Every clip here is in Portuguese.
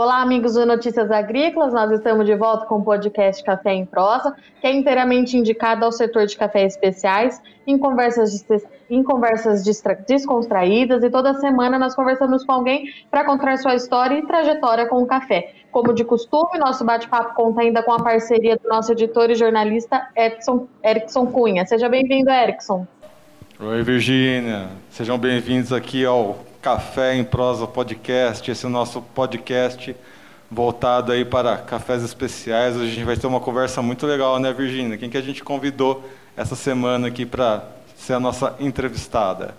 Olá, amigos do Notícias Agrícolas. Nós estamos de volta com o podcast Café em Prosa, que é inteiramente indicado ao setor de cafés especiais, em conversas, em conversas descontraídas. E toda semana nós conversamos com alguém para contar sua história e trajetória com o café. Como de costume, nosso bate-papo conta ainda com a parceria do nosso editor e jornalista Erickson, Erickson Cunha. Seja bem-vindo, Erickson. Oi, Virgínia. Sejam bem-vindos aqui ao Café em Prosa Podcast. Esse é nosso podcast voltado aí para cafés especiais. Hoje a gente vai ter uma conversa muito legal, né, Virgínia? Quem que a gente convidou essa semana aqui para ser a nossa entrevistada?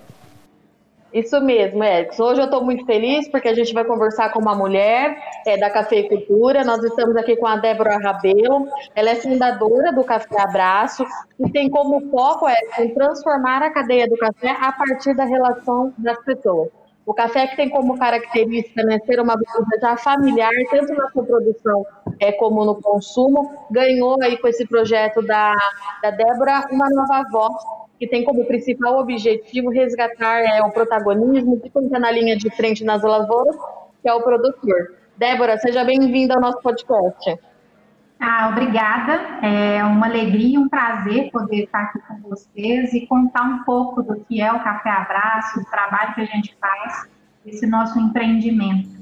Isso mesmo, Edson. Hoje eu estou muito feliz porque a gente vai conversar com uma mulher é, da cafeicultura. Nós estamos aqui com a Débora Rabelo. Ela é fundadora do Café Abraço e tem como foco é, transformar a cadeia do café a partir da relação das pessoas. O café que tem como característica né, ser uma bebida já familiar, tanto na sua produção é, como no consumo, ganhou aí com esse projeto da, da Débora uma nova voz que tem como principal objetivo resgatar é, o protagonismo de quem está na linha de frente nas lavouras, que é o produtor. Débora, seja bem-vinda ao nosso podcast. Ah, obrigada. É uma alegria e um prazer poder estar aqui com vocês e contar um pouco do que é o Café Abraço, o trabalho que a gente faz, esse nosso empreendimento.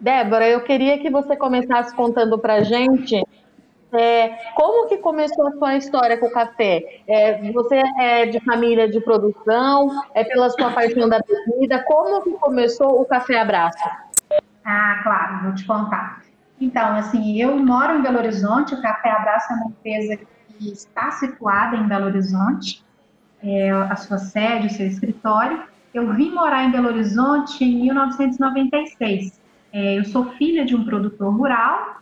Débora, eu queria que você começasse contando para a gente é, como que começou a sua história com o café? É, você é de família de produção? É pela sua paixão da bebida? Como que começou o Café Abraço? Ah, claro, vou te contar. Então, assim, eu moro em Belo Horizonte, o Café Abraço é uma empresa que está situada em Belo Horizonte, é, a sua sede, o seu escritório. Eu vim morar em Belo Horizonte em 1996. É, eu sou filha de um produtor rural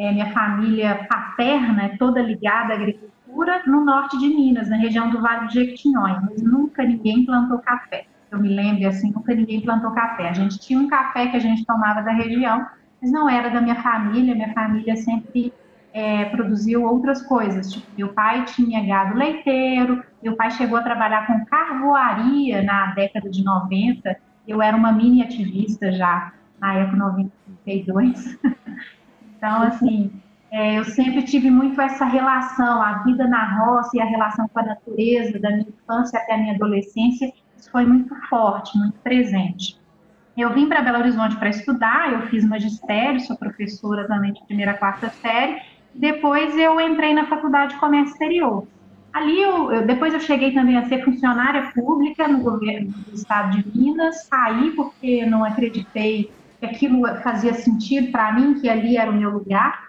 é, minha família paterna é toda ligada à agricultura no norte de Minas, na região do Vale do Jequitinhonha, mas nunca ninguém plantou café. Eu me lembro assim, nunca ninguém plantou café. A gente tinha um café que a gente tomava da região, mas não era da minha família. Minha família sempre é, produziu outras coisas. Tipo, meu pai tinha gado leiteiro, meu pai chegou a trabalhar com carvoaria na década de 90. Eu era uma mini ativista já na época 92. Então, assim, é, eu sempre tive muito essa relação, a vida na roça e a relação com a natureza, da minha infância até a minha adolescência, isso foi muito forte, muito presente. Eu vim para Belo Horizonte para estudar, eu fiz magistério, sou professora também de primeira a quarta série, depois eu entrei na Faculdade de Comércio Exterior. Ali, eu, eu, depois eu cheguei também a ser funcionária pública no governo do estado de Minas, saí porque não acreditei que aquilo fazia sentido para mim, que ali era o meu lugar.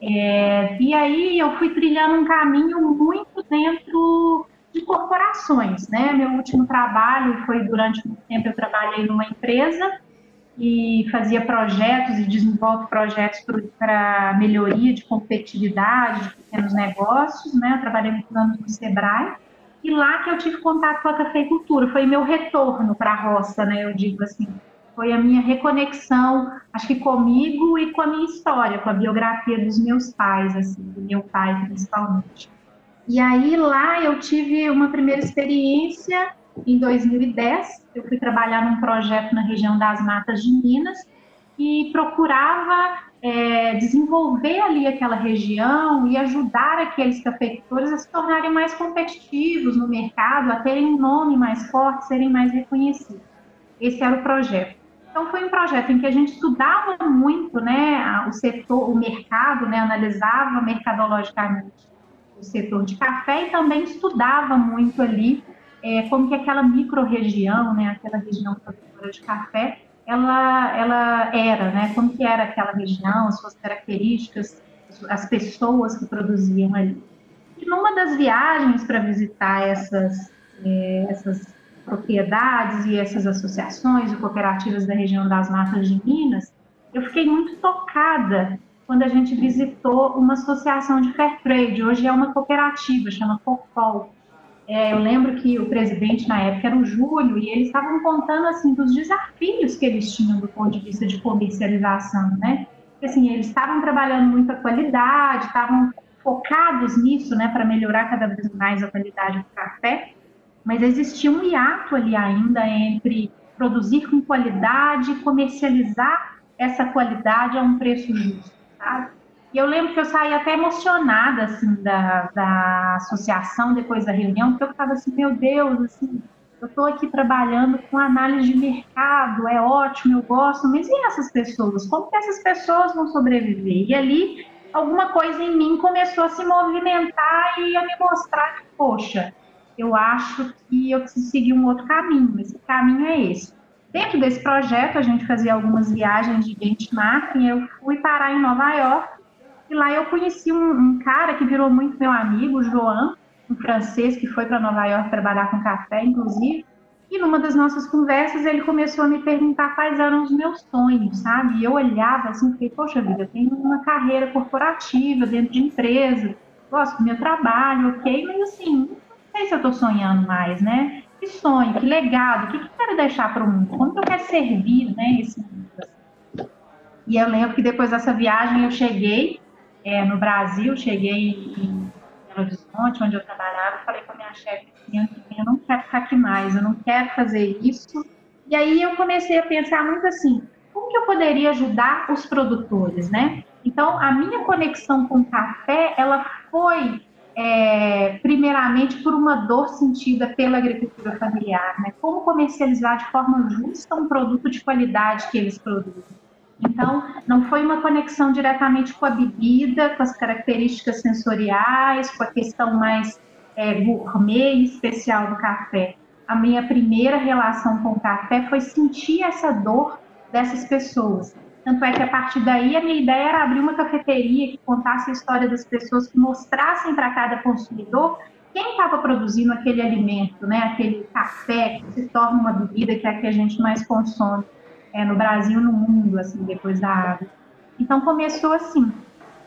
É, e aí eu fui trilhando um caminho muito dentro de corporações, né? Meu último trabalho foi durante muito tempo eu trabalhei numa empresa e fazia projetos e desenvolve projetos para melhoria de competitividade de pequenos negócios, né? Eu trabalhei muitos anos no Sebrae e lá que eu tive contato com a cafeicultura, foi meu retorno para a roça, né? Eu digo assim, foi a minha reconexão, acho que comigo e com a minha história, com a biografia dos meus pais, assim, do meu pai principalmente. E aí lá eu tive uma primeira experiência em 2010. Eu fui trabalhar num projeto na região das Matas de Minas e procurava é, desenvolver ali aquela região e ajudar aqueles cafeicultores a se tornarem mais competitivos no mercado, a terem um nome mais forte, serem mais reconhecidos. Esse era o projeto. Então foi um projeto em que a gente estudava muito, né, o setor, o mercado, né, analisava mercadologicamente setor de café e também estudava muito ali é, como que aquela micro-região, né, aquela região produtora de café, ela, ela era, né, como que era aquela região, as suas características, as pessoas que produziam ali. E numa das viagens para visitar essas, é, essas propriedades e essas associações e cooperativas da região das Matas de Minas, eu fiquei muito tocada quando a gente visitou uma associação de fair trade. Hoje é uma cooperativa, chama Copol. É, eu lembro que o presidente na época era o Júlio e eles estavam contando assim dos desafios que eles tinham do ponto de vista de comercialização, né? Assim, eles estavam trabalhando muito a qualidade, estavam focados nisso, né, para melhorar cada vez mais a qualidade do café mas existia um hiato ali ainda entre produzir com qualidade e comercializar essa qualidade a um preço justo, sabe? E eu lembro que eu saí até emocionada, assim, da, da associação depois da reunião, porque eu ficava assim, meu Deus, assim, eu estou aqui trabalhando com análise de mercado, é ótimo, eu gosto, mas e essas pessoas? Como que essas pessoas vão sobreviver? E ali, alguma coisa em mim começou a se movimentar e a me mostrar que, poxa, eu acho que eu preciso seguir um outro caminho, esse caminho é esse. Dentro desse projeto, a gente fazia algumas viagens de benchmarking, eu fui parar em Nova York e lá eu conheci um, um cara que virou muito meu amigo, João, um francês que foi para Nova York trabalhar com café, inclusive. E numa das nossas conversas ele começou a me perguntar quais eram os meus sonhos, sabe? E eu olhava assim, fiquei, poxa vida, eu tenho uma carreira corporativa dentro de empresa, gosto do meu trabalho, ok, mas assim, não sei se eu estou sonhando mais, né? Que sonho, que legado, o que, que eu quero deixar para o mundo? Como que eu quero servir, né, esse mundo? E eu lembro que depois dessa viagem eu cheguei é, no Brasil, cheguei em Belo Horizonte, onde eu trabalhava, falei com a minha chefe eu não quero ficar aqui mais, eu não quero fazer isso. E aí eu comecei a pensar muito assim, como que eu poderia ajudar os produtores, né? Então, a minha conexão com o café, ela foi é, primeiramente por uma dor sentida pela agricultura familiar, né? Como comercializar de forma justa um produto de qualidade que eles produzem. Então, não foi uma conexão diretamente com a bebida, com as características sensoriais, com a questão mais é, gourmet especial do café. A minha primeira relação com o café foi sentir essa dor dessas pessoas. Tanto é que a partir daí a minha ideia era abrir uma cafeteria que contasse a história das pessoas, que mostrassem para cada consumidor quem estava produzindo aquele alimento, né? aquele café que se torna uma bebida que é a que a gente mais consome é, no Brasil no mundo, assim, depois da água. Então começou assim.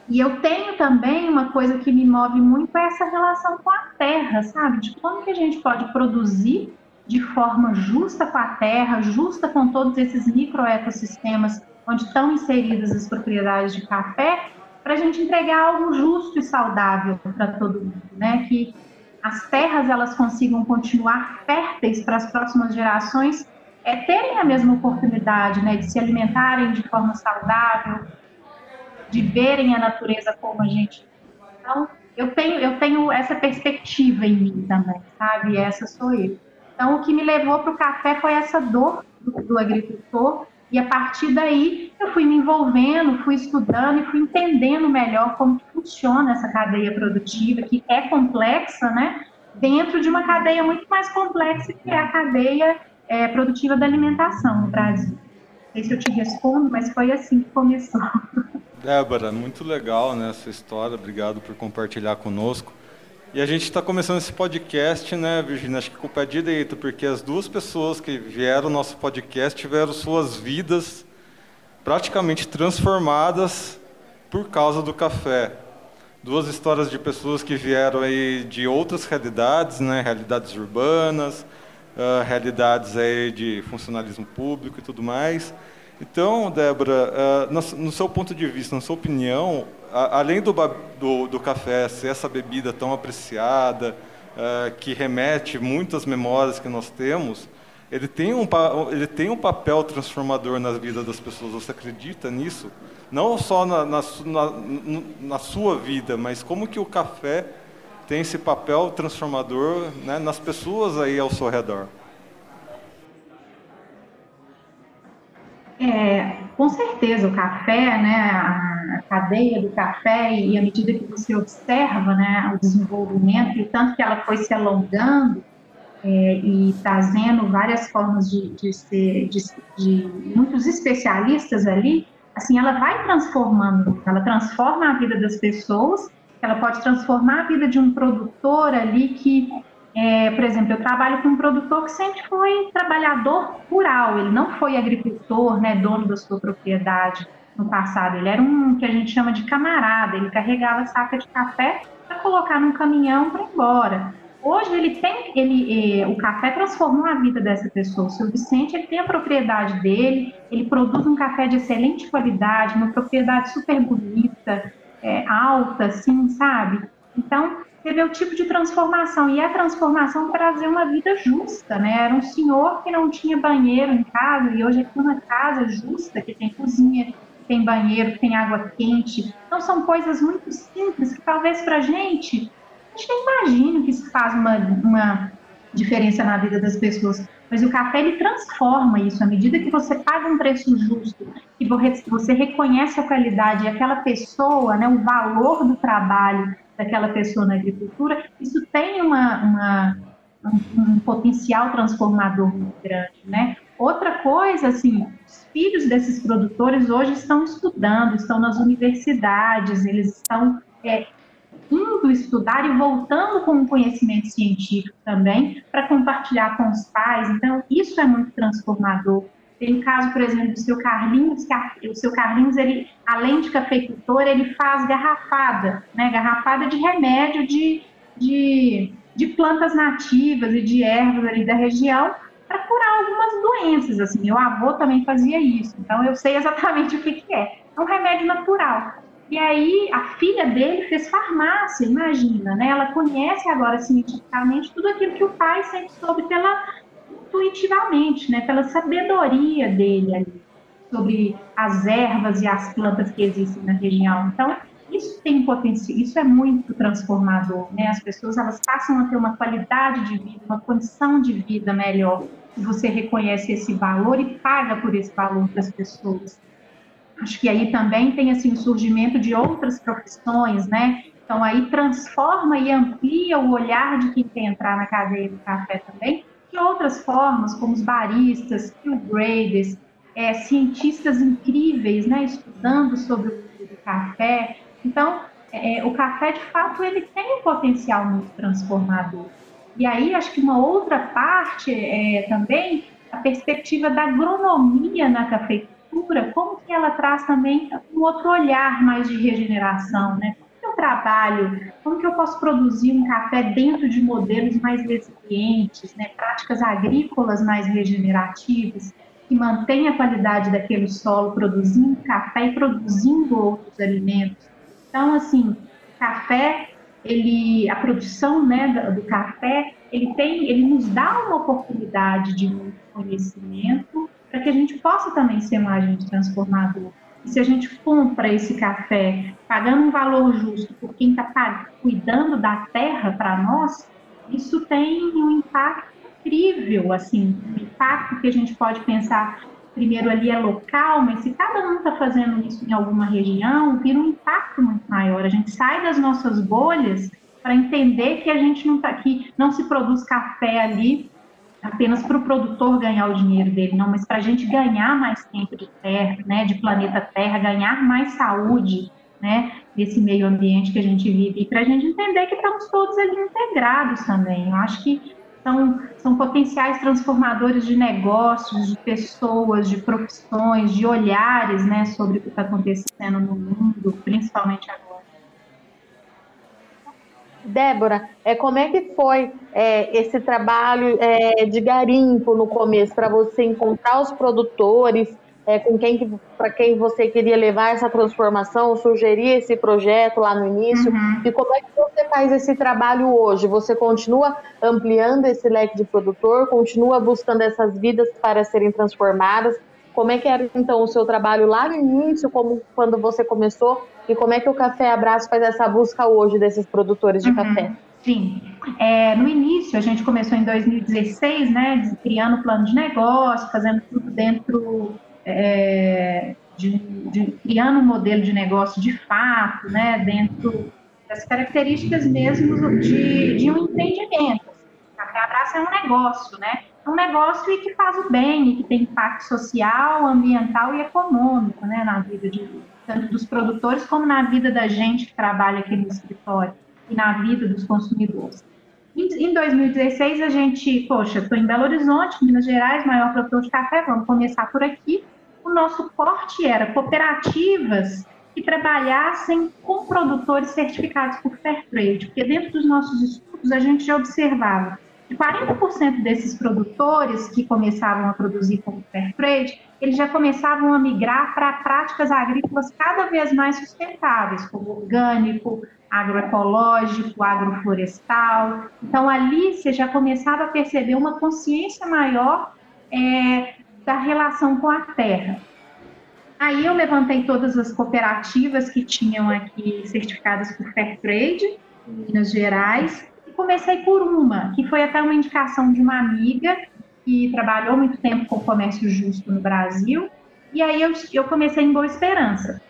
E eu tenho também uma coisa que me move muito é essa relação com a terra, sabe? De como que a gente pode produzir de forma justa com a terra, justa com todos esses microecossistemas onde estão inseridas as propriedades de café, para a gente entregar algo justo e saudável para todo mundo, né? Que as terras elas consigam continuar férteis para as próximas gerações é, terem a mesma oportunidade né, de se alimentarem de forma saudável, de verem a natureza como a gente. Então, eu tenho, eu tenho essa perspectiva em mim também, sabe? Essa sou eu. Então, o que me levou para o café foi essa dor do, do agricultor, e a partir daí eu fui me envolvendo, fui estudando e fui entendendo melhor como funciona essa cadeia produtiva, que é complexa, né? Dentro de uma cadeia muito mais complexa que é a cadeia é, produtiva da alimentação no Brasil. Não sei se eu te respondo, mas foi assim que começou. Débora, muito legal né, essa história, obrigado por compartilhar conosco. E a gente está começando esse podcast, né, Virginia? Acho que com o pé direito, porque as duas pessoas que vieram ao nosso podcast tiveram suas vidas praticamente transformadas por causa do café. Duas histórias de pessoas que vieram aí de outras realidades, né, realidades urbanas, uh, realidades aí de funcionalismo público e tudo mais. Então, Débora, uh, no, seu ponto de vista, na sua opinião, além do, do, do, café ser essa bebida tão apreciada, uh, que remete muitas memórias que nós temos, ele tem, um, ele tem um papel transformador na vida das pessoas. Você acredita nisso? Não só na, na, na, na sua vida, mas como que o café tem esse papel transformador né, nas pessoas aí ao seu redor. É, com certeza, o café, né, a cadeia do café, e à medida que você observa né, o desenvolvimento, e tanto que ela foi se alongando é, e trazendo várias formas de, de ser, de, de muitos especialistas ali, assim, ela vai transformando, ela transforma a vida das pessoas ela pode transformar a vida de um produtor ali que, é, por exemplo, eu trabalho com um produtor que sempre foi trabalhador rural, ele não foi agricultor, né, dono da sua propriedade no passado, ele era um que a gente chama de camarada, ele carregava saca de café para colocar num caminhão para ir embora. Hoje ele tem, ele, é, o café transformou a vida dessa pessoa. O seu Vicente ele tem a propriedade dele, ele produz um café de excelente qualidade, uma propriedade super bonita, é, alta, assim, sabe? Então, vê o tipo de transformação, e a transformação trazer uma vida justa, né? Era um senhor que não tinha banheiro em casa, e hoje é uma casa justa, que tem cozinha, tem banheiro, tem água quente. Então, são coisas muito simples que talvez para a gente, a gente nem imagina que isso faz uma, uma diferença na vida das pessoas. Mas o café ele transforma isso. À medida que você paga um preço justo, que você reconhece a qualidade e aquela pessoa, né, o valor do trabalho daquela pessoa na agricultura, isso tem uma, uma um, um, potencial transformador muito grande, né? Outra coisa, assim, os filhos desses produtores hoje estão estudando, estão nas universidades, eles estão é, indo estudar e voltando com um conhecimento científico também para compartilhar com os pais. Então, isso é muito transformador. Tem o caso, por exemplo, do seu Carlinhos, que o seu Carlinhos, ele, além de cafeicultor, ele faz garrafada, né? Garrafada de remédio de, de, de plantas nativas e de ervas ali da região para curar algumas doenças, assim. Meu avô também fazia isso, então eu sei exatamente o que, que é. É um remédio natural. E aí a filha dele fez farmácia, imagina, né? Ela conhece agora cientificamente tudo aquilo que o pai sempre soube pela intuitivamente, né? Pela sabedoria dele ali sobre as ervas e as plantas que existem na região. Então isso tem potencial, isso é muito transformador, né? As pessoas elas passam a ter uma qualidade de vida, uma condição de vida melhor. Se você reconhece esse valor e paga por esse valor para as pessoas. Acho que aí também tem assim o surgimento de outras profissões, né? Então aí transforma e amplia o olhar de quem quer entrar na cadeia do café também, de outras formas, como os baristas, graders, é, cientistas incríveis, né? Estudando sobre o café. Então é, o café de fato ele tem um potencial muito transformador. E aí acho que uma outra parte é também a perspectiva da agronomia na cafeicultura cultura, como que ela traz também um outro olhar mais de regeneração, né? Trabalho, como que eu posso produzir um café dentro de modelos mais resilientes, né? Práticas agrícolas mais regenerativas, que mantém a qualidade daquele solo, produzindo café e produzindo outros alimentos. Então, assim, café, ele, a produção, né, do café, ele tem, ele nos dá uma oportunidade de conhecimento para que a gente possa também ser um agente transformador. Se a gente compra esse café pagando um valor justo por quem está cuidando da terra para nós, isso tem um impacto incrível, assim, um impacto que a gente pode pensar primeiro ali é local, mas se cada um está fazendo isso em alguma região, vira um impacto muito maior. A gente sai das nossas bolhas para entender que a gente não está aqui, não se produz café ali apenas para o produtor ganhar o dinheiro dele, não, mas para a gente ganhar mais tempo de terra, né, de planeta Terra, ganhar mais saúde, né, desse meio ambiente que a gente vive, e para a gente entender que estamos todos ali integrados também. Eu acho que são, são potenciais transformadores de negócios, de pessoas, de profissões, de olhares, né, sobre o que está acontecendo no mundo, principalmente agora. Débora, é, como é que foi é, esse trabalho é, de garimpo no começo, para você encontrar os produtores, é, com quem para quem você queria levar essa transformação, sugerir esse projeto lá no início, uhum. e como é que você faz esse trabalho hoje? Você continua ampliando esse leque de produtor, continua buscando essas vidas para serem transformadas? Como é que era então o seu trabalho lá no início, como quando você começou e como é que o Café Abraço faz essa busca hoje desses produtores de uhum. café? Sim, é, no início a gente começou em 2016, né, criando plano de negócio, fazendo tudo dentro é, de, de, criando um modelo de negócio de fato, né, dentro das características mesmo de, de um empreendimento. Café Abraço é um negócio, né? Um negócio e que faz o bem, e que tem impacto social, ambiental e econômico, né, na vida de tanto dos produtores como na vida da gente que trabalha aqui no escritório e na vida dos consumidores. Em 2016, a gente, poxa, estou em Belo Horizonte, Minas Gerais, maior produtor de café, vamos começar por aqui. O nosso corte era cooperativas que trabalhassem com produtores certificados por Fair Trade, porque dentro dos nossos estudos a gente já observava de 40% desses produtores que começavam a produzir como fair trade, eles já começavam a migrar para práticas agrícolas cada vez mais sustentáveis, como orgânico, agroecológico, agroflorestal. Então, ali você já começava a perceber uma consciência maior é, da relação com a terra. Aí eu levantei todas as cooperativas que tinham aqui certificadas por Fair Trade, em Minas Gerais, comecei por uma, que foi até uma indicação de uma amiga que trabalhou muito tempo com o comércio justo no Brasil, e aí eu, eu comecei em Boa Esperança.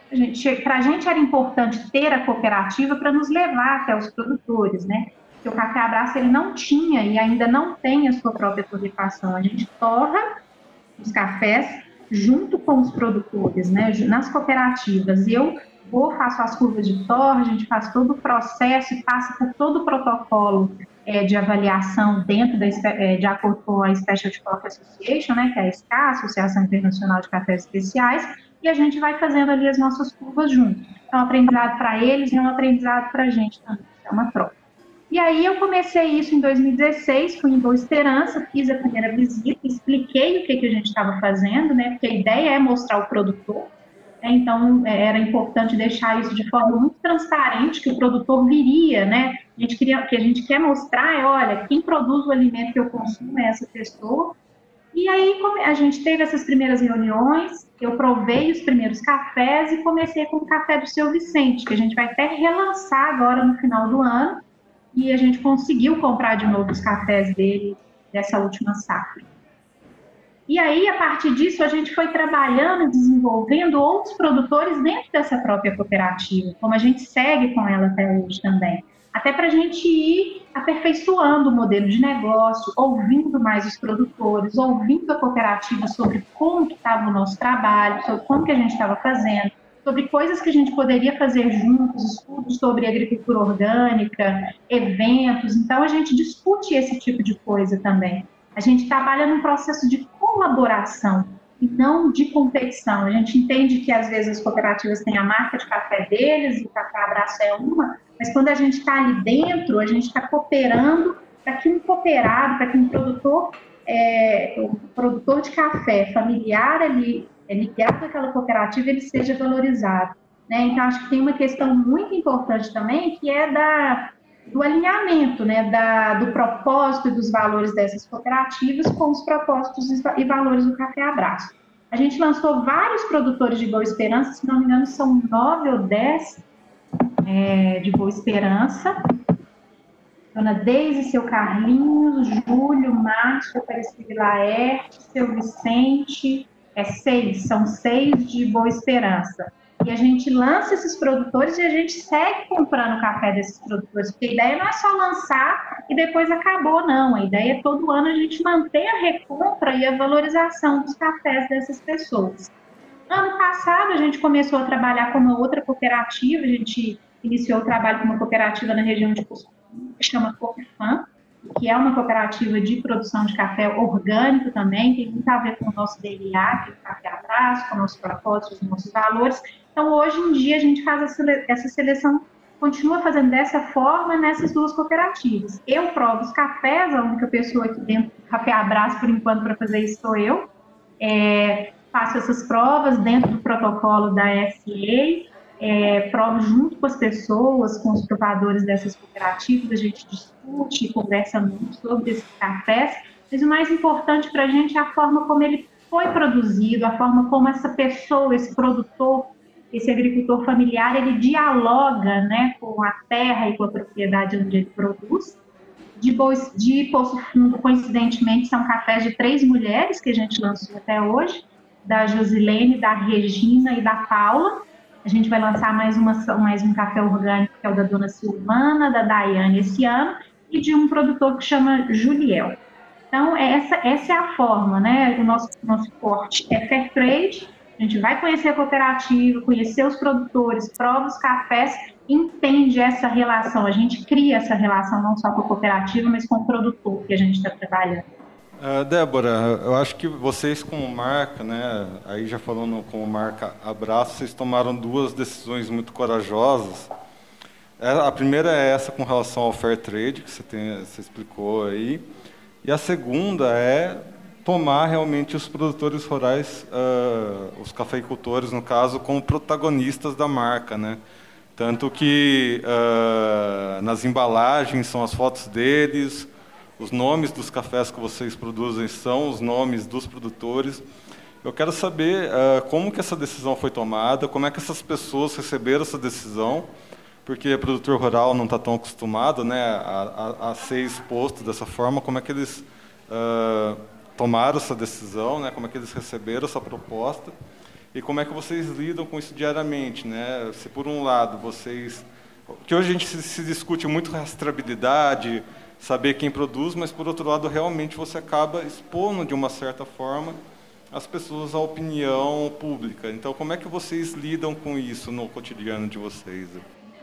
Para a gente era importante ter a cooperativa para nos levar até os produtores, né? Porque o Café Abraço ele não tinha e ainda não tem a sua própria torrefação. A gente torra os cafés junto com os produtores, né, nas cooperativas. Eu vou, faço as curvas de torre, a gente faz todo o processo e passa por todo o protocolo é, de avaliação dentro da, é, de acordo com a Specialty Coffee Association, né, que é a SCA, Associação Internacional de Cafés Especiais, e a gente vai fazendo ali as nossas curvas juntos. Um aprendizado para eles e um aprendizado para a gente também, é uma troca. E aí eu comecei isso em 2016, fui em Boa Esperança, fiz a primeira visita, expliquei o que, que a gente estava fazendo, né? Porque a ideia é mostrar o produtor. Né, então é, era importante deixar isso de forma muito transparente, que o produtor viria, né? A gente queria, que a gente quer mostrar é, olha, quem produz o alimento que eu consumo é essa pessoa. E aí a gente teve essas primeiras reuniões, eu provei os primeiros cafés e comecei com o café do seu Vicente, que a gente vai até relançar agora no final do ano e a gente conseguiu comprar de novo os cafés dele dessa última safra. E aí, a partir disso, a gente foi trabalhando, desenvolvendo outros produtores dentro dessa própria cooperativa, como a gente segue com ela até hoje também. Até para a gente ir aperfeiçoando o modelo de negócio, ouvindo mais os produtores, ouvindo a cooperativa sobre como estava o nosso trabalho, sobre como que a gente estava fazendo, sobre coisas que a gente poderia fazer juntos, estudos sobre agricultura orgânica, eventos. Então, a gente discute esse tipo de coisa também. A gente trabalha num processo de colaboração e não de competição. A gente entende que, às vezes, as cooperativas têm a marca de café deles, o Café Abraço é uma, mas quando a gente está ali dentro, a gente está cooperando para que um cooperado, para que um produtor, é, um produtor de café familiar ali é ligado àquela cooperativa, ele seja valorizado. Né? Então, acho que tem uma questão muito importante também, que é da, do alinhamento, né? da, do propósito e dos valores dessas cooperativas com os propósitos e valores do Café Abraço. A gente lançou vários produtores de Boa Esperança, se não me engano, são nove ou dez é, de Boa Esperança. Dona Deise, seu Carlinhos, Júlio, Márcio, Aparecido Laerte, seu Vicente, é seis, são seis de Boa Esperança. E a gente lança esses produtores e a gente segue comprando café desses produtores, porque a ideia não é só lançar e depois acabou, não. A ideia é todo ano a gente manter a recompra e a valorização dos cafés dessas pessoas. Ano passado a gente começou a trabalhar com uma outra cooperativa, a gente iniciou o trabalho com uma cooperativa na região de Cusco, que chama Cofifan, que é uma cooperativa de produção de café orgânico também, tem muito a ver com o nosso DNA, que é o café atrás, com o nosso propósito, os nossos valores. Então, hoje em dia, a gente faz essa seleção, continua fazendo dessa forma nessas duas cooperativas. Eu provo os cafés, a única pessoa aqui dentro do Café Abraço, por enquanto, para fazer isso sou eu. É, faço essas provas dentro do protocolo da FA, é, junto com as pessoas, com os provadores dessas cooperativas, a gente discute e conversa muito sobre esses cafés, mas o mais importante para a gente é a forma como ele foi produzido, a forma como essa pessoa, esse produtor, esse agricultor familiar, ele dialoga né, com a terra e com a propriedade onde ele produz. De, de Poço Fundo, coincidentemente, são cafés de três mulheres que a gente lançou até hoje, da Josilene, da Regina e da Paula, a gente vai lançar mais, uma, mais um café orgânico, que é o da dona Silvana, da Daiane esse ano, e de um produtor que chama Juliel. Então, essa, essa é a forma, né? O nosso, nosso corte é fair trade, a gente vai conhecer a cooperativa, conhecer os produtores, prova os cafés, entende essa relação, a gente cria essa relação não só com a cooperativa, mas com o produtor que a gente está trabalhando. Uh, Débora, eu acho que vocês como marca, né, aí já falando como marca Abraço, vocês tomaram duas decisões muito corajosas. É, a primeira é essa com relação ao fair trade, que você, tem, você explicou aí. E a segunda é tomar realmente os produtores rurais, uh, os cafeicultores, no caso, como protagonistas da marca, né? Tanto que uh, nas embalagens são as fotos deles, os nomes dos cafés que vocês produzem são os nomes dos produtores. Eu quero saber uh, como que essa decisão foi tomada, como é que essas pessoas receberam essa decisão, porque o produtor rural não está tão acostumado né, a, a, a, ser exposto dessa forma, como é que eles uh, tomaram essa decisão, né? Como é que eles receberam essa proposta e como é que vocês lidam com isso diariamente, né? Se por um lado vocês, que hoje a gente se, se discute muito rastreabilidade, saber quem produz, mas por outro lado realmente você acaba expondo de uma certa forma as pessoas à opinião pública. Então, como é que vocês lidam com isso no cotidiano de vocês?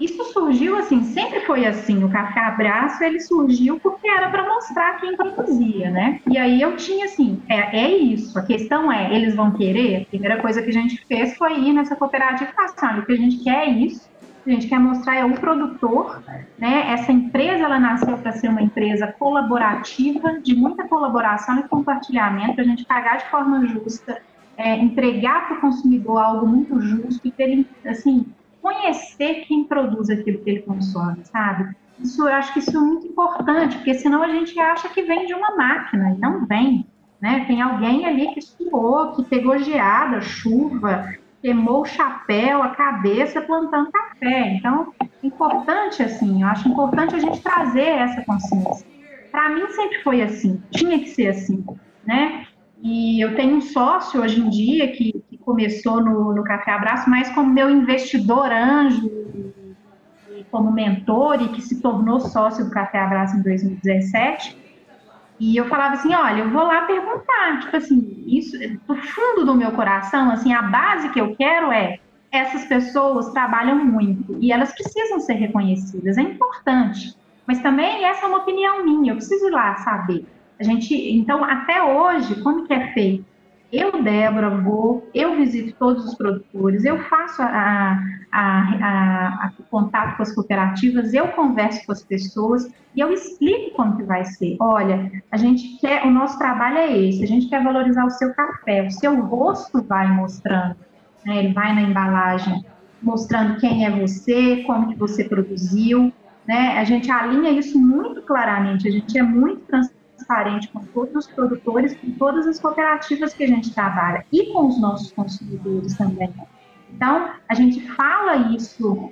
Isso surgiu assim, sempre foi assim. O Café Abraço ele surgiu porque era para mostrar quem produzia, né? E aí eu tinha assim, é, é, isso. A questão é, eles vão querer? A primeira coisa que a gente fez foi ir nessa cooperativa e falar, o que a gente quer é isso. A gente quer mostrar é o produtor, né? Essa empresa ela nasceu para ser uma empresa colaborativa, de muita colaboração e compartilhamento, para a gente pagar de forma justa, é, entregar para o consumidor algo muito justo e ter ele, assim, conhecer quem produz aquilo que ele consome, sabe? Isso, eu acho que isso é muito importante, porque senão a gente acha que vem de uma máquina, e não vem. Né? Tem alguém ali que suou, que pegou geada, chuva, queimou o chapéu, a cabeça plantando café. Então, importante assim, eu acho importante a gente trazer essa consciência. Para mim sempre foi assim, tinha que ser assim, né? E eu tenho um sócio hoje em dia que, que começou no, no Café Abraço, mas como meu investidor anjo, como mentor, e que se tornou sócio do Café Abraço em 2017. E eu falava assim, olha, eu vou lá perguntar, tipo assim, isso do fundo do meu coração, assim, a base que eu quero é essas pessoas trabalham muito e elas precisam ser reconhecidas, é importante. Mas também essa é uma opinião minha, eu preciso ir lá saber. A gente, então, até hoje, como que é feito? Eu, Débora, vou, eu visito todos os produtores, eu faço a, a, a, contato com as cooperativas, eu converso com as pessoas e eu explico como que vai ser. Olha, a gente quer, o nosso trabalho é esse, a gente quer valorizar o seu café, o seu rosto vai mostrando, né, ele vai na embalagem mostrando quem é você, como que você produziu, né? A gente alinha isso muito claramente, a gente é muito transparente transparente com todos os produtores, com todas as cooperativas que a gente trabalha e com os nossos consumidores também. Então, a gente fala isso,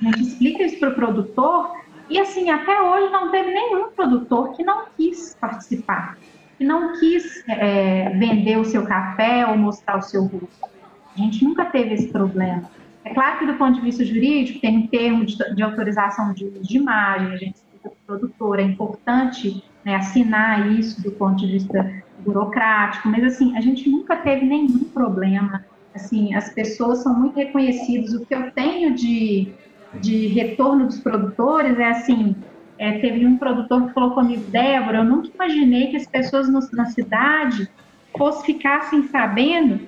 a gente explica isso para o produtor e, assim, até hoje não teve nenhum produtor que não quis participar, que não quis é, vender o seu café ou mostrar o seu rosto. A gente nunca teve esse problema. É claro que, do ponto de vista jurídico, tem um termo de, de autorização de de imagem, a gente explica para o produtor, é importante né, assinar isso do ponto de vista burocrático, mas assim, a gente nunca teve nenhum problema. Assim, as pessoas são muito reconhecidas. O que eu tenho de, de retorno dos produtores é assim, é, teve um produtor que falou comigo, Débora, eu nunca imaginei que as pessoas no, na cidade fossem ficassem sabendo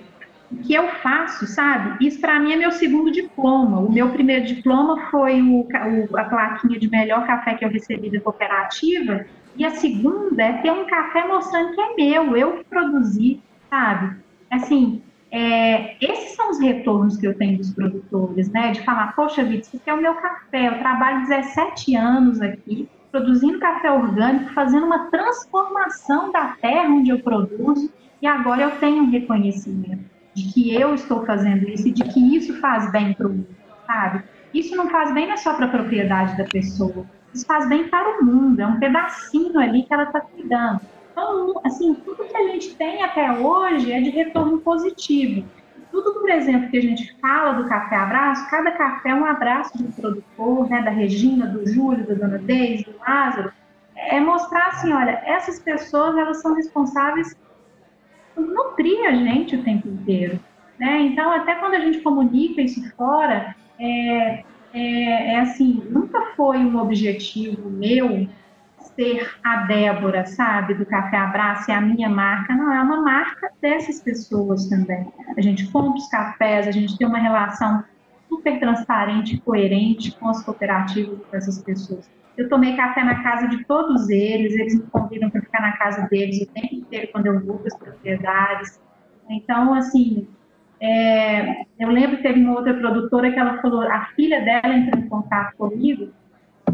o que eu faço, sabe? Isso para mim é meu segundo diploma. O meu primeiro diploma foi o, o, a plaquinha de melhor café que eu recebi da cooperativa, e a segunda é ter um café mostrando que é meu, eu que produzi, sabe? Assim, é, esses são os retornos que eu tenho dos produtores, né? De falar, poxa vida, isso aqui é o meu café, eu trabalho 17 anos aqui, produzindo café orgânico, fazendo uma transformação da terra onde eu produzo, e agora eu tenho um reconhecimento de que eu estou fazendo isso e de que isso faz bem para o mundo, sabe? Isso não faz bem não é só para a propriedade da pessoa, isso faz bem para o mundo, é um pedacinho ali que ela está cuidando. Então, assim, tudo que a gente tem até hoje é de retorno positivo. Tudo, por exemplo, que a gente fala do café abraço, cada café é um abraço do produtor, né, da Regina, do Júlio, da Dona Deise, do Lázaro, é mostrar assim, olha, essas pessoas, elas são responsáveis por nutrir a gente o tempo inteiro, né? Então, até quando a gente comunica isso fora, é, é, é assim, nunca foi um objetivo meu ser a Débora, sabe, do Café Abraço, é a minha marca, não, é uma marca dessas pessoas também. A gente compra os cafés, a gente tem uma relação super transparente e coerente com as cooperativas e com essas pessoas. Eu tomei café na casa de todos eles, eles me convidam para ficar na casa deles o tempo inteiro quando eu vou para as propriedades. Então, assim, é, eu lembro que teve uma outra produtora que ela falou, a filha dela entrou em contato comigo,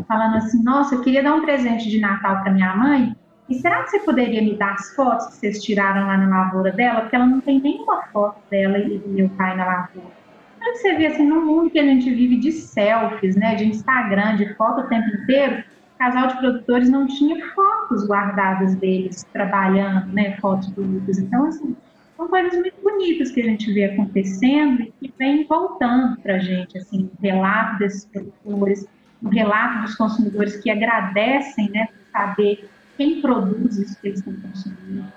falando assim, nossa, eu queria dar um presente de Natal para minha mãe, e será que você poderia me dar as fotos que vocês tiraram lá na lavoura dela? Porque ela não tem nenhuma foto dela e do meu pai na lavoura. Então, você vê assim, no mundo que a gente vive de selfies, né, de Instagram, de foto o tempo inteiro, o casal de produtores não tinha fotos guardadas deles trabalhando, né, fotos bonitas. Então, assim, são coisas muito bonitas que a gente vê acontecendo e que vem voltando para a gente, assim, o relato desses produtores, o relato dos consumidores que agradecem, né, saber quem produz isso que eles estão consumindo.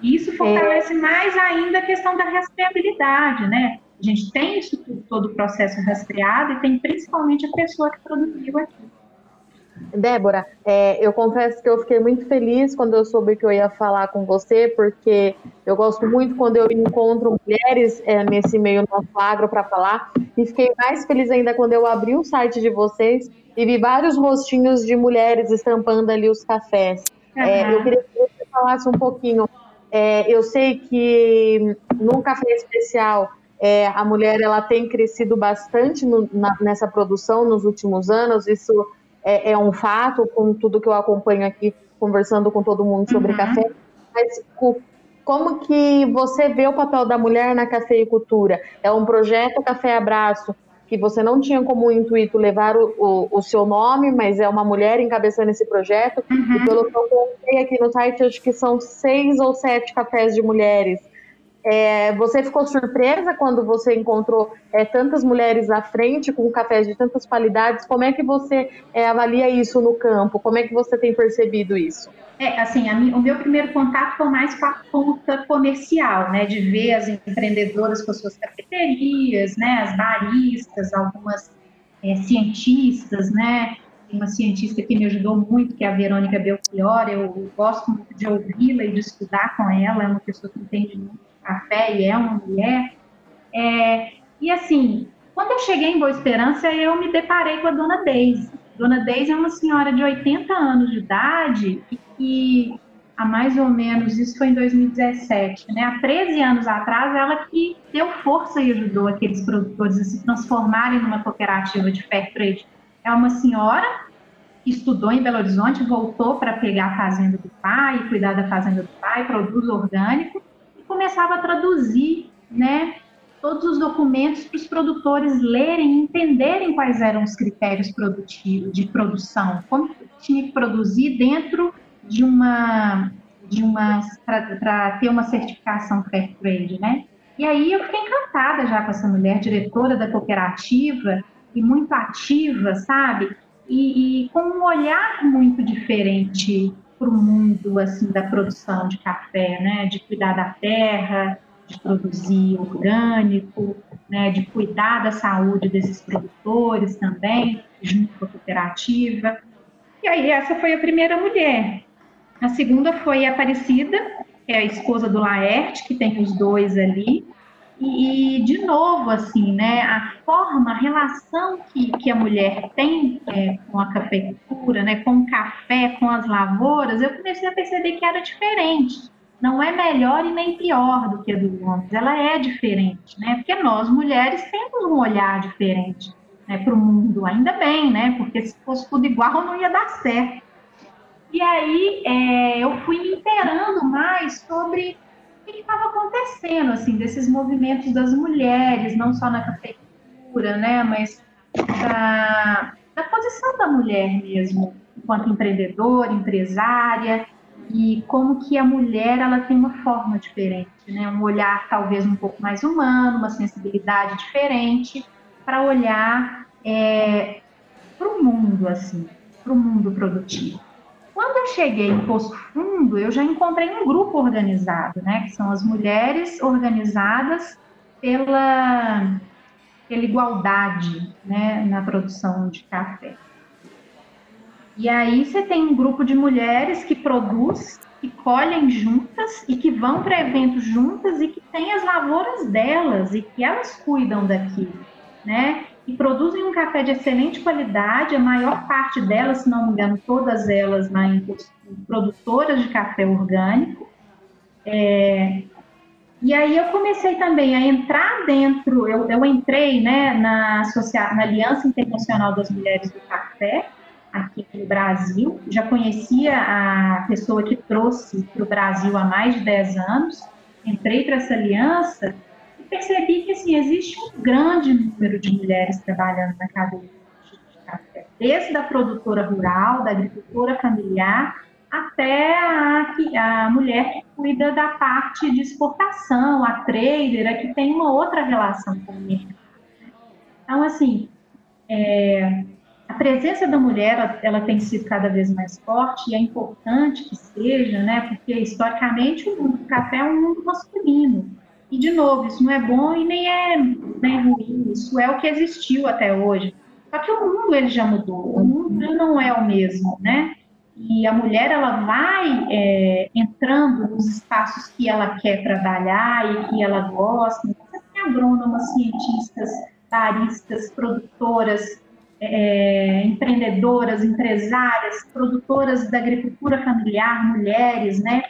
E isso fortalece é. mais ainda a questão da rastreabilidade, né? A gente tem isso tudo, todo o processo rastreado e tem principalmente a pessoa que produziu aqui. Débora, é, eu confesso que eu fiquei muito feliz quando eu soube que eu ia falar com você, porque eu gosto muito quando eu encontro mulheres é, nesse meio nosso agro para falar, e fiquei mais feliz ainda quando eu abri o site de vocês e vi vários rostinhos de mulheres estampando ali os cafés. Uhum. É, eu queria que você falasse um pouquinho é, eu sei que no café especial é, a mulher ela tem crescido bastante no, na, nessa produção nos últimos anos. Isso é, é, um fato com tudo que eu acompanho aqui conversando com todo mundo sobre uhum. café. Mas como que você vê o papel da mulher na cafeicultura? É um projeto Café Abraço que você não tinha como intuito levar o, o, o, seu nome, mas é uma mulher encabeçando esse projeto. Uhum. E pelo que eu contei aqui no site, acho que são seis ou sete cafés de mulheres. É, você ficou surpresa quando você encontrou é, tantas mulheres à frente com cafés de tantas qualidades? Como é que você é, avalia isso no campo? Como é que você tem percebido isso? É, assim, o meu primeiro contato foi mais com a ponta comercial, né, de ver as empreendedoras com as suas cafeterias, né, as baristas, algumas é, cientistas, né, uma cientista que me ajudou muito, que é a Verônica Belchior, eu gosto muito de ouvi-la e de estudar com ela, é uma pessoa que entende muito café e é uma mulher. É, e assim, quando eu cheguei em Boa Esperança, eu me deparei com a dona Deise. Dona Deise é uma senhora de 80 anos de idade e que há mais ou menos, isso foi em 2017, né? Há 13 anos atrás, ela que deu força e ajudou aqueles produtores a se transformarem numa cooperativa de fair trade. É uma senhora que estudou em Belo Horizonte, voltou para pegar a fazenda do pai, cuidar da fazenda do pai, produz orgânico, começava a traduzir, né? Todos os documentos para os produtores lerem e entenderem quais eram os critérios produtivos de produção, como tinha que produzir dentro de uma de uma para ter uma certificação fair trade, né? E aí eu fiquei encantada já com essa mulher, diretora da cooperativa e muito ativa, sabe? E, e com um olhar muito diferente para o mundo assim da produção de café, né? De cuidar da terra, de produzir orgânico, né? De cuidar da saúde desses produtores também, junto com a cooperativa. E aí essa foi a primeira mulher a segunda foi a Aparecida, que é a esposa do Laerte, que tem os dois ali. E, de novo, assim, né, a forma, a relação que, que a mulher tem é, com a cafeicultura, né, com o café, com as lavouras, eu comecei a perceber que era diferente. Não é melhor e nem pior do que a do homem, ela é diferente, né, porque nós, mulheres, temos um olhar diferente né, para o mundo, ainda bem, né, porque se fosse tudo igual não ia dar certo. E aí é, eu fui me inteirando mais sobre o que estava acontecendo, assim, desses movimentos das mulheres, não só na cafeicultura, né, mas da, da posição da mulher mesmo, enquanto empreendedora, empresária, e como que a mulher ela tem uma forma diferente, né, um olhar talvez um pouco mais humano, uma sensibilidade diferente para olhar é, para o mundo, assim, para o mundo produtivo. Quando eu cheguei em Poço Fundo, eu já encontrei um grupo organizado, né, que são as mulheres organizadas pela, pela igualdade né, na produção de café. E aí você tem um grupo de mulheres que produz, que colhem juntas e que vão para eventos juntas e que têm as lavouras delas e que elas cuidam daquilo, né? E produzem um café de excelente qualidade, a maior parte delas, se não me engano, todas elas na produtoras de café orgânico. É, e aí eu comecei também a entrar dentro, eu, eu entrei né, na, na Aliança Internacional das Mulheres do Café, aqui no Brasil. Já conhecia a pessoa que trouxe para o Brasil há mais de 10 anos. Entrei para essa aliança percebi que assim, existe um grande número de mulheres trabalhando na cadeia de café, desde a produtora rural, da agricultora familiar, até a, a mulher que cuida da parte de exportação, a trader, a que tem uma outra relação com o mercado. Então, assim, é, a presença da mulher ela, ela, tem sido cada vez mais forte e é importante que seja, né? Porque historicamente o mundo do café é um mundo masculino. E de novo, isso não é bom e nem é nem ruim. Isso é o que existiu até hoje. Só que o mundo ele já mudou. O mundo não é o mesmo, né? E a mulher ela vai é, entrando nos espaços que ela quer trabalhar e que ela gosta. Você tem agrônomas, cientistas, baristas, produtoras, é, empreendedoras, empresárias, produtoras da agricultura familiar, mulheres, né?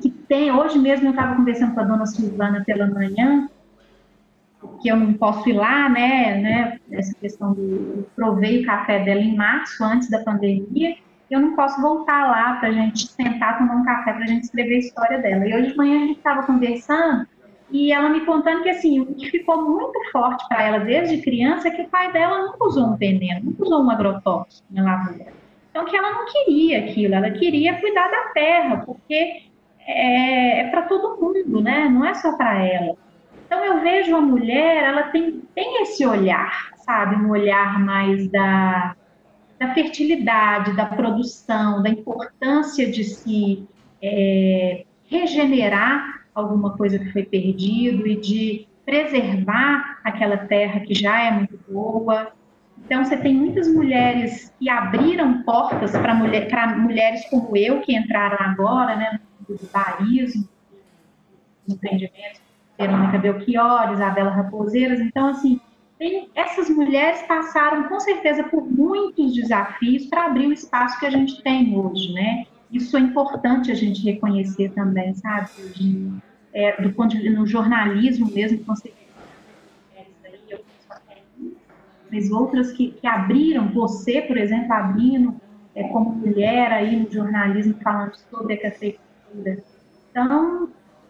Que tem, hoje mesmo eu estava conversando com a dona Silvana pela manhã, porque eu não posso ir lá, né, né, essa questão do, provei o café dela em março, antes da pandemia, eu não posso voltar lá para a gente sentar, tomar um café, para a gente escrever a história dela. E hoje de manhã a gente estava conversando e ela me contando que assim, o que ficou muito forte para ela desde criança é que o pai dela nunca usou um veneno, nunca usou um agrotóxico na lavoura. Então que ela não queria aquilo, ela queria cuidar da terra, porque é, é para todo mundo, né? Não é só para ela. Então eu vejo a mulher, ela tem, tem esse olhar, sabe? Um olhar mais da, da fertilidade, da produção, da importância de se é, regenerar alguma coisa que foi perdido e de preservar aquela terra que já é muito boa. Então, você tem muitas mulheres que abriram portas para mulher, mulheres como eu, que entraram agora, né, no barismo, empreendimento, Verônica Belchior, Isabela Raposeiras. Então, assim, tem, essas mulheres passaram com certeza por muitos desafios para abrir o espaço que a gente tem hoje, né? Isso é importante a gente reconhecer também, sabe? De, é, do ponto de no jornalismo mesmo, com certeza, mas outras que, que abriram, você, por exemplo, abrindo é, como mulher aí no jornalismo falando sobre a cafeicultura. Então,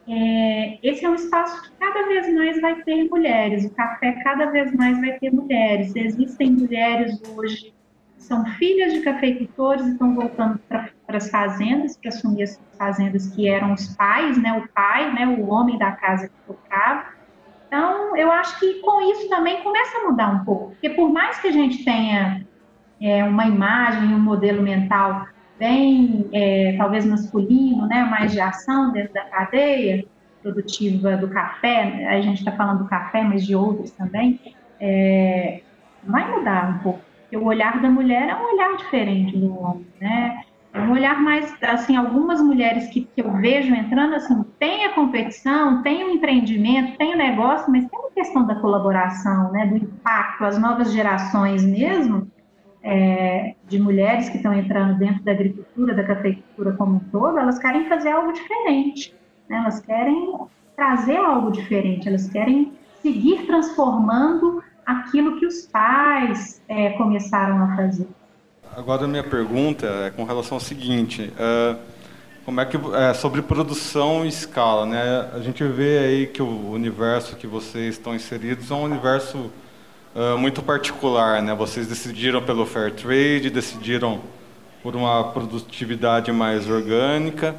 é, esse é um espaço que cada vez mais vai ter mulheres, o café cada vez mais vai ter mulheres. Existem mulheres hoje que são filhas de cafeicultores e estão voltando para as fazendas, para assumir as fazendas que eram os pais, né, o pai, né, o homem da casa que tocava. Então, eu acho que com isso também começa a mudar um pouco, porque por mais que a gente tenha é, uma imagem, um modelo mental bem, é, talvez masculino, né, mais de ação dentro da cadeia produtiva do café, a gente está falando do café, mas de outros também, é, vai mudar um pouco, porque o olhar da mulher é um olhar diferente do homem, né, é um olhar mais, assim, algumas mulheres que, que eu vejo entrando, assim, tem a competição, tem o empreendimento, tem o negócio, mas tem a questão da colaboração, né, do impacto, as novas gerações mesmo, é, de mulheres que estão entrando dentro da agricultura, da cafeicultura como um todo, elas querem fazer algo diferente. Né? Elas querem trazer algo diferente, elas querem seguir transformando aquilo que os pais é, começaram a fazer. Agora minha pergunta é com relação ao seguinte, é, como é que é, sobre produção e escala, né? A gente vê aí que o universo que vocês estão inseridos é um universo uh, muito particular, né? Vocês decidiram pelo fair trade, decidiram por uma produtividade mais orgânica,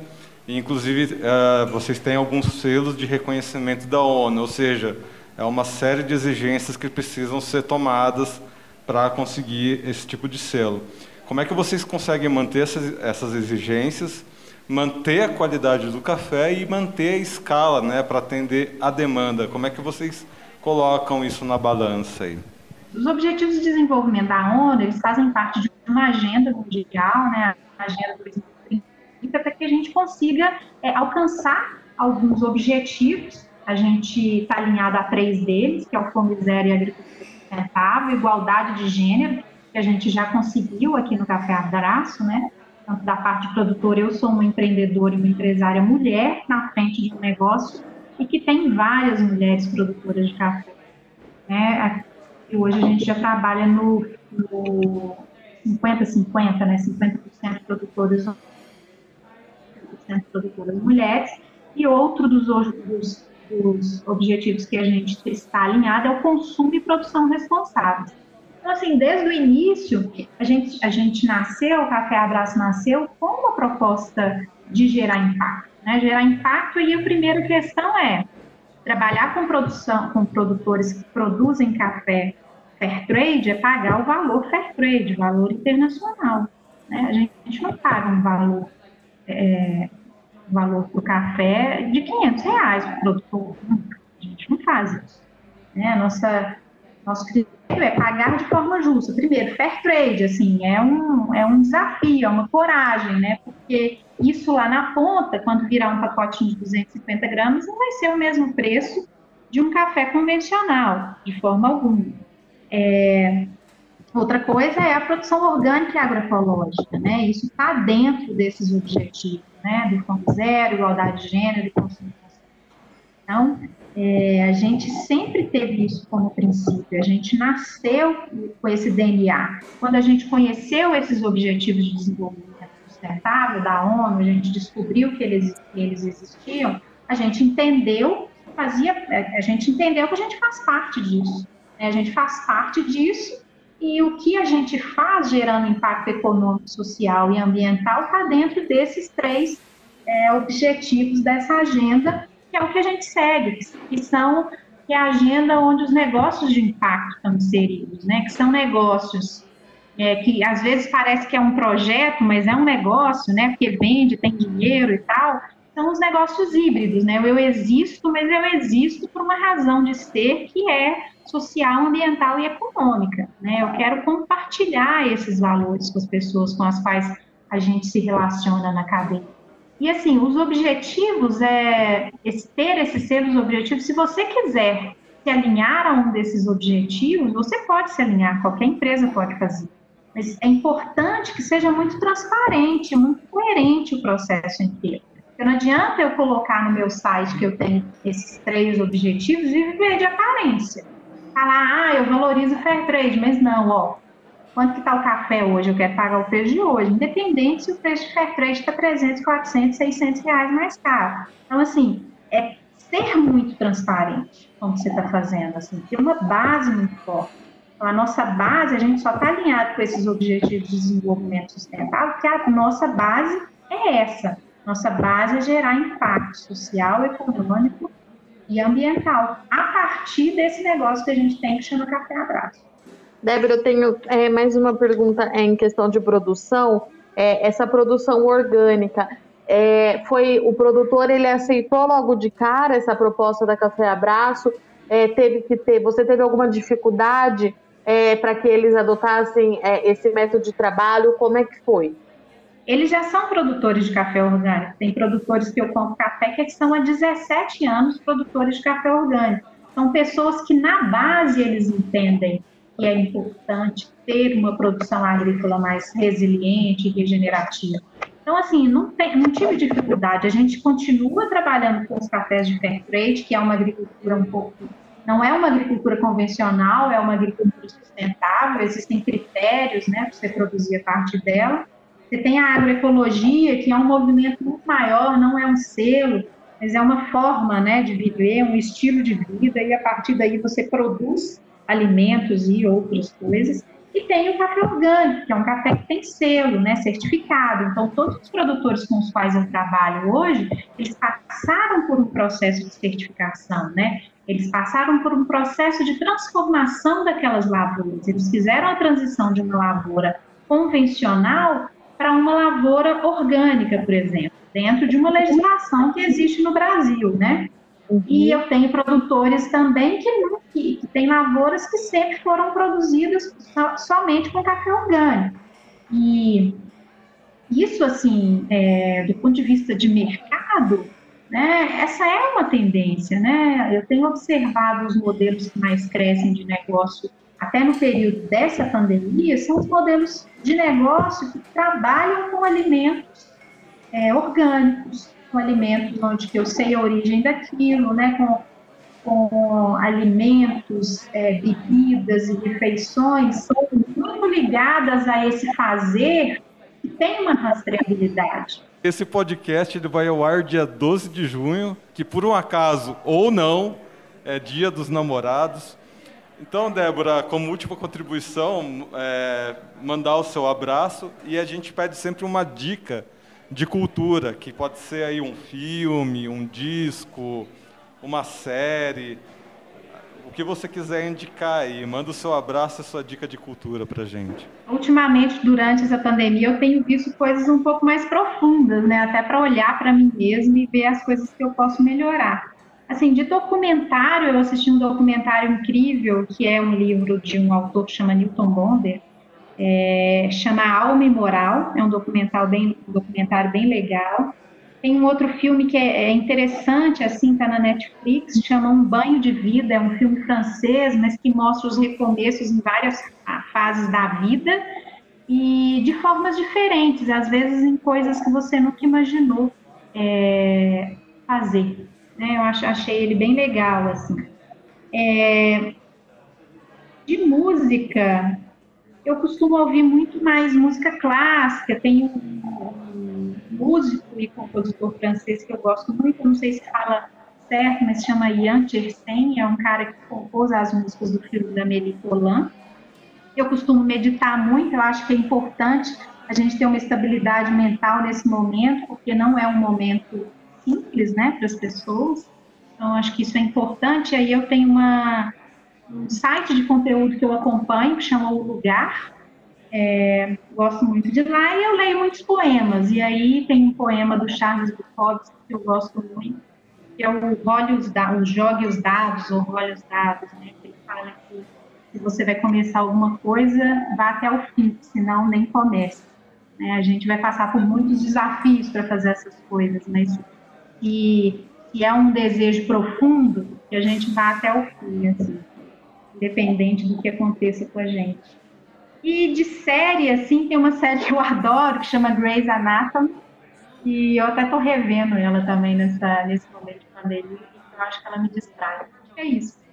e inclusive uh, vocês têm alguns selos de reconhecimento da ONU, ou seja, é uma série de exigências que precisam ser tomadas para conseguir esse tipo de selo. Como é que vocês conseguem manter essas, essas exigências, manter a qualidade do café e manter a escala, né, para atender a demanda? Como é que vocês colocam isso na balança aí? Os Objetivos de Desenvolvimento da ONU, eles fazem parte de uma agenda mundial, né, a Agenda 2030, para que a gente consiga é, alcançar alguns objetivos. A gente está alinhado a três deles, que é o Fome Zero e a Agricultura sustentável, igualdade de gênero, que a gente já conseguiu aqui no Café Abraço, né? Tanto da parte produtora, eu sou uma empreendedora e uma empresária mulher na frente de um negócio e que tem várias mulheres produtoras de café. Né? E hoje a gente já trabalha no, no 50-50, né? 50% produtores 50% produtoras mulheres, e outro dos, dos, dos, objetivos que a gente está alinhado é o consumo e produção responsáveis. Então, assim, desde o início, a gente, a gente nasceu, o Café Abraço nasceu com uma proposta de gerar impacto, né? Gerar impacto, e a primeira questão é trabalhar com produção, com produtores que produzem café fair trade é pagar o valor fair trade, valor internacional. Né? A gente não paga um valor é, valor para o café de 500 reais para o produtor. A gente não faz isso. Né? Nossa, nosso critério é pagar de forma justa. Primeiro, fair trade, assim, é um, é um desafio, é uma coragem, né? Porque isso lá na ponta, quando virar um pacotinho de 250 gramas, não vai ser o mesmo preço de um café convencional, de forma alguma. É, outra coisa é a produção orgânica e agroecológica, né? Isso está dentro desses objetivos né, do Fome Zero, igualdade de gênero consumo Então, é, a gente sempre teve isso como princípio, a gente nasceu com esse DNA. Quando a gente conheceu esses objetivos de desenvolvimento sustentável da ONU, a gente descobriu que eles, que eles existiam, a gente entendeu, fazia, a gente entendeu que a gente faz parte disso. Né? A gente faz parte disso e o que a gente faz gerando impacto econômico, social e ambiental está dentro desses três é, objetivos dessa agenda, que é o que a gente segue, que são que é a agenda onde os negócios de impacto estão inseridos, né? Que são negócios é, que às vezes parece que é um projeto, mas é um negócio, né? Porque vende, tem dinheiro e tal. São os negócios híbridos, né? Eu existo, mas eu existo por uma razão de ser que é social, ambiental e econômica. Né? Eu quero compartilhar esses valores com as pessoas com as quais a gente se relaciona na cadeia. E assim, os objetivos é esse, ter esses selos objetivos. Se você quiser se alinhar a um desses objetivos, você pode se alinhar, qualquer empresa pode fazer. Mas é importante que seja muito transparente, muito coerente o processo inteiro. Porque não adianta eu colocar no meu site que eu tenho esses três objetivos e viver de aparência falar, ah, eu valorizo o fair trade, mas não, ó, quanto que está o café hoje? Eu quero pagar o preço de hoje, independente se o preço de fair trade está 300, 400, 600 reais mais caro. Então, assim, é ser muito transparente como você está fazendo, assim, ter uma base muito forte. Então, a nossa base, a gente só está alinhado com esses objetivos de desenvolvimento sustentável, porque a nossa base é essa. Nossa base é gerar impacto social, econômico e ambiental, a partir desse negócio que a gente tem que chama Café Abraço. Débora, eu tenho é, mais uma pergunta é, em questão de produção. É, essa produção orgânica, é, foi o produtor ele aceitou logo de cara essa proposta da Café Abraço? É, teve que ter, você teve alguma dificuldade é, para que eles adotassem esse método de trabalho? Como é que foi? eles já são produtores de café orgânico. Tem produtores que eu compro café que estão há 17 anos produtores de café orgânico. São pessoas que na base eles entendem que é importante ter uma produção agrícola mais resiliente e regenerativa. Então, assim, não, tem, não tive dificuldade. A gente continua trabalhando com os cafés de fair trade, que é uma agricultura um pouco. Não é uma agricultura convencional, é uma agricultura sustentável, existem critérios né, para você produzir a parte dela. Você tem a agroecologia, que é um movimento muito maior, não é um selo, mas é uma forma né, de viver, um estilo de vida, e a partir daí você produz alimentos e outras coisas. E tem o café orgânico, que é um café que tem selo, né, certificado. Então, todos os produtores com os quais eu trabalho hoje, eles passaram por um processo de certificação, né? Eles passaram por um processo de transformação daquelas lavouras. Eles fizeram a transição de uma lavoura convencional para uma lavoura orgânica, por exemplo, dentro de uma legislação que existe no Brasil, né? Uhum. E eu tenho produtores também que, que, que têm lavouras que sempre foram produzidas so, somente com café orgânico. E isso, assim, é, do ponto de vista de mercado, né, essa é uma tendência, né? Eu tenho observado os modelos que mais crescem de negócio até no período dessa pandemia, são os modelos de negócio que trabalham com alimentos é, orgânicos, com alimentos onde eu sei a origem daquilo, né, com, com alimentos, é, bebidas e refeições, são muito ligadas a esse fazer que tem uma rastreabilidade. Esse podcast vai ao ar dia 12 de junho, que por um acaso ou não, é dia dos namorados. Então, Débora, como última contribuição, é, mandar o seu abraço e a gente pede sempre uma dica de cultura, que pode ser aí um filme, um disco, uma série, o que você quiser indicar aí. Manda o seu abraço e a sua dica de cultura para gente. Ultimamente, durante essa pandemia, eu tenho visto coisas um pouco mais profundas, né? Até para olhar para mim mesma e ver as coisas que eu posso melhorar. Assim, de documentário, eu assisti um documentário incrível, que é um livro de um autor que chama Newton Bonder, é, chama Alma e Moral, é um documentário bem, um documentário bem legal. Tem um outro filme que é, é interessante, assim, está na Netflix, chama Um Banho de Vida, é um filme francês, mas que mostra os recomeços em várias fases da vida e de formas diferentes, às vezes em coisas que você nunca imaginou é, fazer. Né? Eu acho, achei ele bem legal, assim. É, de música, eu costumo ouvir muito mais música clássica. Tem um, músico e compositor francês que eu gosto muito, não sei se fala certo, mas chama Ian Tiersen, é um cara que compôs as músicas do filme da Amélie. Eu costumo meditar muito, eu acho que é importante a gente ter uma estabilidade mental nesse momento, porque não é um momento simples, né, para as pessoas. Então, acho que isso é importante. Aí eu tenho uma, um site de conteúdo que eu acompanho, que chama O Lugar. É, gosto muito de lá e eu leio muitos poemas. E aí tem um poema do Charles Bukowski que eu gosto muito, que é o, Role os, o Jogue os Dados, ou Role os Dados, né? Que ele fala que se você vai começar alguma coisa, vá até o fim, senão nem comece. Né? A gente vai passar por muitos desafios para fazer essas coisas, mas que, que é um desejo profundo, que a gente vá até o fim, assim, independente do que aconteça com a gente. E de série, assim, tem uma série que eu adoro, que chama Grey's Anatomy, e eu até estou revendo ela também nessa, nesse momento de pandemia, eu acho que ela me distrai. É isso.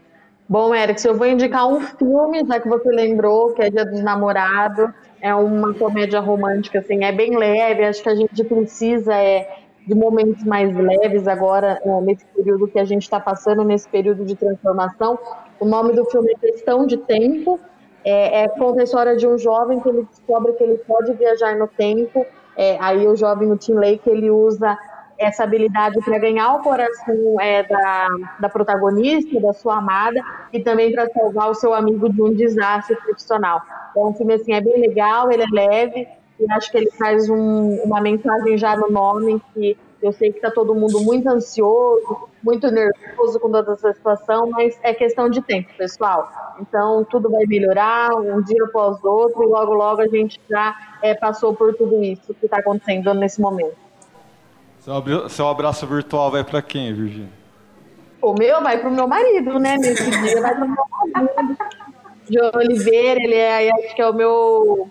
Bom, Eric, eu vou indicar um filme, já que você lembrou, que é Dia dos Namorados. É uma comédia romântica, assim, é bem leve. Acho que a gente precisa é, de momentos mais leves agora, é, nesse período que a gente está passando, nesse período de transformação. O nome do filme é Questão de Tempo. É, é conta a história de um jovem que ele descobre que ele pode viajar no tempo. É, aí o jovem, o Tim Lake, ele usa essa habilidade para ganhar o coração é, da, da protagonista, da sua amada, e também para salvar o seu amigo de um desastre profissional. Então, o filme assim, é bem legal, ele é leve, e acho que ele faz um, uma mensagem já no nome que eu sei que está todo mundo muito ansioso, muito nervoso com toda essa situação, mas é questão de tempo, pessoal. Então, tudo vai melhorar, um dia após outro, e logo, logo a gente já é, passou por tudo isso que está acontecendo nesse momento. Seu abraço virtual vai para quem, Virgínia? O meu vai para o meu marido, né? Nesse dia vai para o meu marido. João Oliveira, ele é, acho que é o meu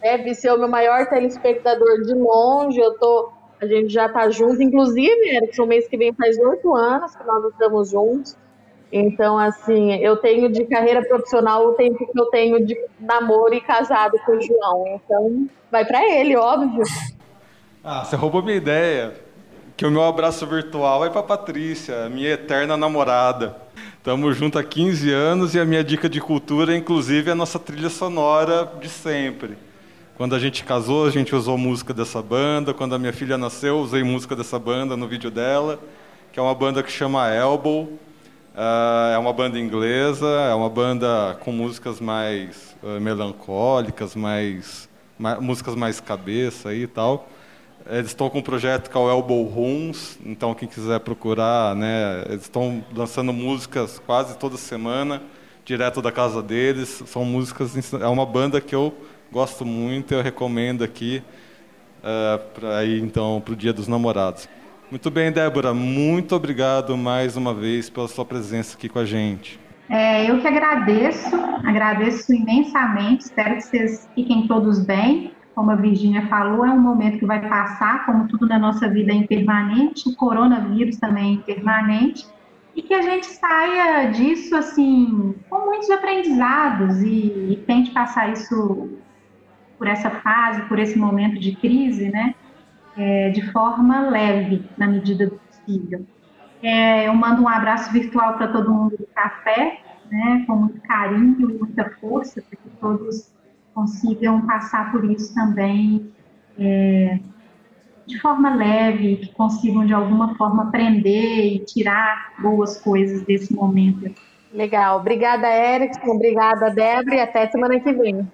deve ser o meu maior telespectador de longe. Eu tô, a gente já tá junto, inclusive, Erickson, mês que vem faz oito anos que nós estamos juntos. Então, assim, eu tenho de carreira profissional o tempo que eu tenho de namoro e casado com o João. Então, vai para ele, óbvio. Ah, você roubou minha ideia. Que o meu abraço virtual é para Patrícia, minha eterna namorada. Estamos juntos há 15 anos e a minha dica de cultura, inclusive, é a nossa trilha sonora de sempre. Quando a gente casou, a gente usou música dessa banda. Quando a minha filha nasceu, usei música dessa banda no vídeo dela, que é uma banda que chama Elbow. Uh, é uma banda inglesa, é uma banda com músicas mais uh, melancólicas, mais, mais, músicas mais cabeça e tal. Eles estão com um projeto que é o Elbow Rooms, então quem quiser procurar, né, eles estão lançando músicas quase toda semana, direto da casa deles. São músicas, é uma banda que eu gosto muito, eu recomendo aqui uh, para ir então para o Dia dos Namorados. Muito bem, Débora, muito obrigado mais uma vez pela sua presença aqui com a gente. É, eu que agradeço, agradeço imensamente, espero que vocês fiquem todos bem. Como a Virginia falou, é um momento que vai passar, como tudo na nossa vida é impermanente, o coronavírus também é impermanente, e que a gente saia disso assim com muitos aprendizados e, e tente passar isso por essa fase, por esse momento de crise, né, é, de forma leve, na medida do possível. É, eu mando um abraço virtual para todo mundo do café, né, com muito carinho e muita força, para que todos consigam passar por isso também é, de forma leve, que consigam de alguma forma aprender e tirar boas coisas desse momento. Legal. Obrigada, Erickson. Obrigada, Débora. E até semana que vem.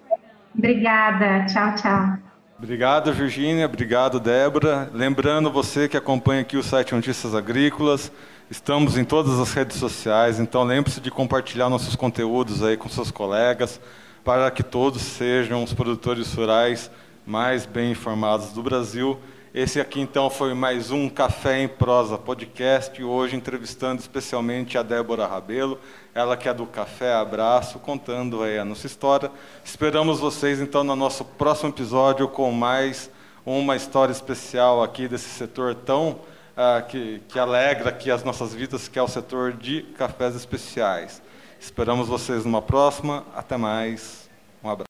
Obrigada. Tchau, tchau. Obrigado, Virgínia. Obrigado, Débora. Lembrando você que acompanha aqui o site Notícias Agrícolas, estamos em todas as redes sociais, então lembre-se de compartilhar nossos conteúdos aí com seus colegas, para que todos sejam os produtores rurais mais bem informados do Brasil. Esse aqui, então, foi mais um Café em Prosa podcast, hoje entrevistando especialmente a Débora Rabelo, ela que é do Café Abraço, contando aí a nossa história. Esperamos vocês, então, no nosso próximo episódio com mais uma história especial aqui desse setor tão uh, que, que alegra aqui as nossas vidas, que é o setor de cafés especiais. Esperamos vocês numa próxima. Até mais. Um abraço.